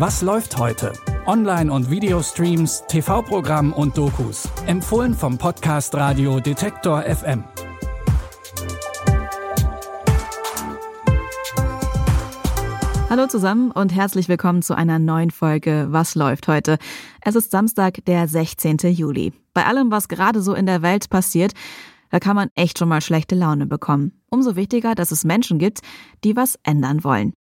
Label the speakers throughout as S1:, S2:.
S1: Was läuft heute? Online- und Videostreams, TV-Programm und Dokus. Empfohlen vom Podcast Radio Detektor FM.
S2: Hallo zusammen und herzlich willkommen zu einer neuen Folge Was läuft heute? Es ist Samstag, der 16. Juli. Bei allem, was gerade so in der Welt passiert, da kann man echt schon mal schlechte Laune bekommen. Umso wichtiger, dass es Menschen gibt, die was ändern wollen.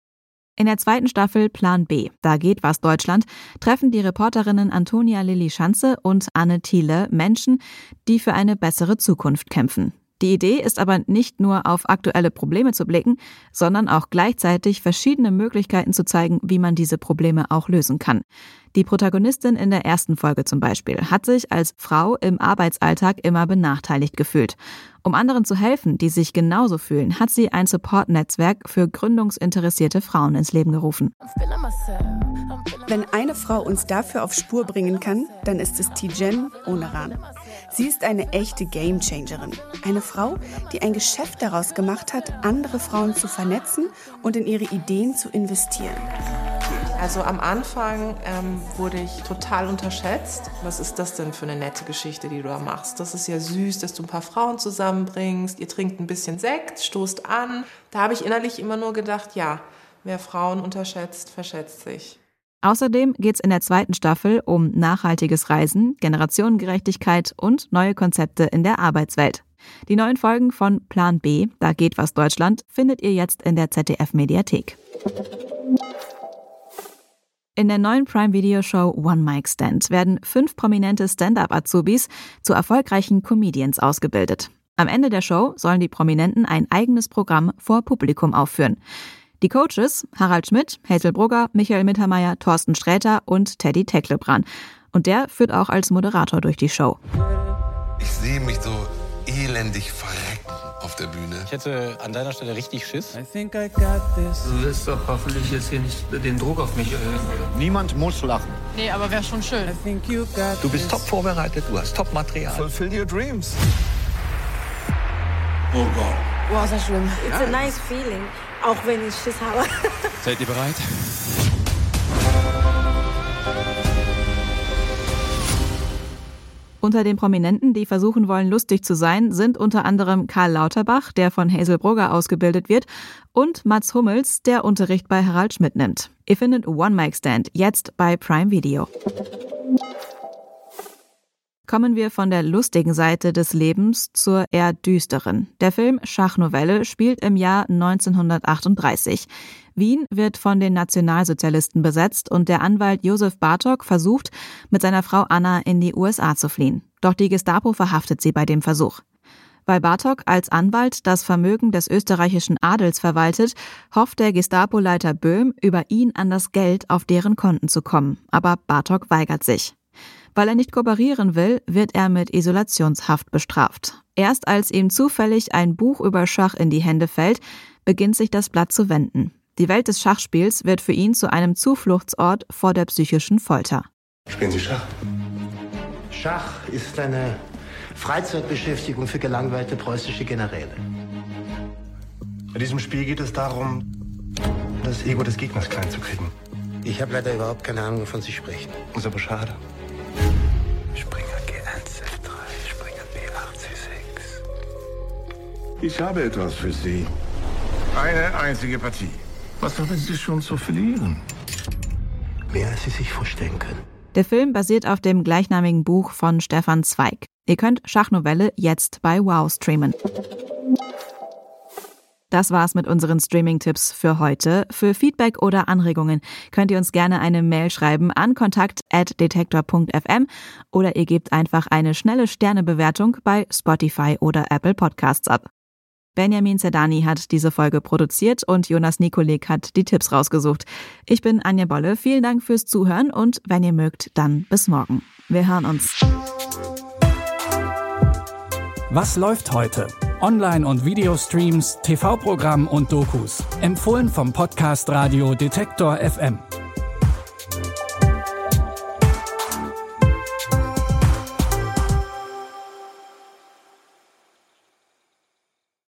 S2: In der zweiten Staffel Plan B, da geht was Deutschland, treffen die Reporterinnen Antonia Lilly Schanze und Anne Thiele Menschen, die für eine bessere Zukunft kämpfen. Die Idee ist aber nicht nur auf aktuelle Probleme zu blicken, sondern auch gleichzeitig verschiedene Möglichkeiten zu zeigen, wie man diese Probleme auch lösen kann. Die Protagonistin in der ersten Folge zum Beispiel hat sich als Frau im Arbeitsalltag immer benachteiligt gefühlt. Um anderen zu helfen, die sich genauso fühlen, hat sie ein Support-Netzwerk für gründungsinteressierte Frauen ins Leben gerufen.
S3: Wenn eine Frau uns dafür auf Spur bringen kann, dann ist es Tijen Oneran. Sie ist eine echte Gamechangerin. Eine Frau, die ein Geschäft daraus gemacht hat, andere Frauen zu vernetzen und in ihre Ideen zu investieren.
S4: Also am Anfang ähm, wurde ich total unterschätzt. Was ist das denn für eine nette Geschichte, die du da machst? Das ist ja süß, dass du ein paar Frauen zusammenbringst. Ihr trinkt ein bisschen Sekt, stoßt an. Da habe ich innerlich immer nur gedacht, ja, wer Frauen unterschätzt, verschätzt sich.
S2: Außerdem geht es in der zweiten Staffel um nachhaltiges Reisen, Generationengerechtigkeit und neue Konzepte in der Arbeitswelt. Die neuen Folgen von Plan B, da geht was Deutschland, findet ihr jetzt in der ZDF Mediathek. In der neuen Prime Video Show One Mic Stand werden fünf prominente Stand-up-Azubis zu erfolgreichen Comedians ausgebildet. Am Ende der Show sollen die Prominenten ein eigenes Programm vor Publikum aufführen. Die Coaches Harald Schmidt, Hazel Brugger, Michael Mittermeier, Thorsten Sträter und Teddy Tecklebran. Und der führt auch als Moderator durch die Show.
S5: Ich sehe mich so elendig verrecken auf der Bühne.
S6: Ich hätte an deiner Stelle richtig Schiss.
S7: I think I got this.
S8: Du wirst doch hoffentlich jetzt hier nicht den Druck auf mich erhöhen.
S9: Niemand muss lachen.
S10: Nee, aber wäre schon schön.
S7: I think you got
S9: Du bist top vorbereitet, du hast top Material.
S5: Fulfill your dreams.
S8: Oh Gott.
S10: Wow, sehr schlimm. It's a nice feeling, auch wenn ich Schiss habe.
S6: Seid ihr bereit?
S2: Unter den Prominenten, die versuchen wollen, lustig zu sein, sind unter anderem Karl Lauterbach, der von Hazel Brugger ausgebildet wird, und Mats Hummels, der Unterricht bei Harald Schmidt nimmt. Ihr findet One Mic Stand jetzt bei Prime Video. Kommen wir von der lustigen Seite des Lebens zur eher düsteren. Der Film Schachnovelle spielt im Jahr 1938. Wien wird von den Nationalsozialisten besetzt und der Anwalt Josef Bartok versucht, mit seiner Frau Anna in die USA zu fliehen. Doch die Gestapo verhaftet sie bei dem Versuch. Weil Bartok als Anwalt das Vermögen des österreichischen Adels verwaltet, hofft der Gestapo-Leiter Böhm, über ihn an das Geld auf deren Konten zu kommen. Aber Bartok weigert sich. Weil er nicht kooperieren will, wird er mit Isolationshaft bestraft. Erst als ihm zufällig ein Buch über Schach in die Hände fällt, beginnt sich das Blatt zu wenden. Die Welt des Schachspiels wird für ihn zu einem Zufluchtsort vor der psychischen Folter.
S5: Spielen Sie Schach?
S11: Schach ist eine Freizeitbeschäftigung für gelangweilte preußische Generäle.
S5: Bei diesem Spiel geht es darum, das Ego des Gegners klein zu kriegen.
S11: Ich habe leider überhaupt keine Ahnung, wovon Sie sprechen.
S5: Ist aber schade.
S12: Ich habe etwas für Sie. Eine einzige Partie. Was haben Sie schon zu verlieren?
S11: Mehr als Sie sich vorstellen können.
S2: Der Film basiert auf dem gleichnamigen Buch von Stefan Zweig. Ihr könnt Schachnovelle jetzt bei Wow streamen. Das war's mit unseren Streaming-Tipps für heute. Für Feedback oder Anregungen könnt ihr uns gerne eine Mail schreiben an kontakt@detektor.fm oder ihr gebt einfach eine schnelle Sternebewertung bei Spotify oder Apple Podcasts ab. Benjamin Zerdani hat diese Folge produziert und Jonas Nikolik hat die Tipps rausgesucht. Ich bin Anja Bolle. Vielen Dank fürs Zuhören und wenn ihr mögt, dann bis morgen. Wir hören uns.
S1: Was läuft heute? Online- und Videostreams, TV-Programm und Dokus. Empfohlen vom Podcast Radio Detektor FM.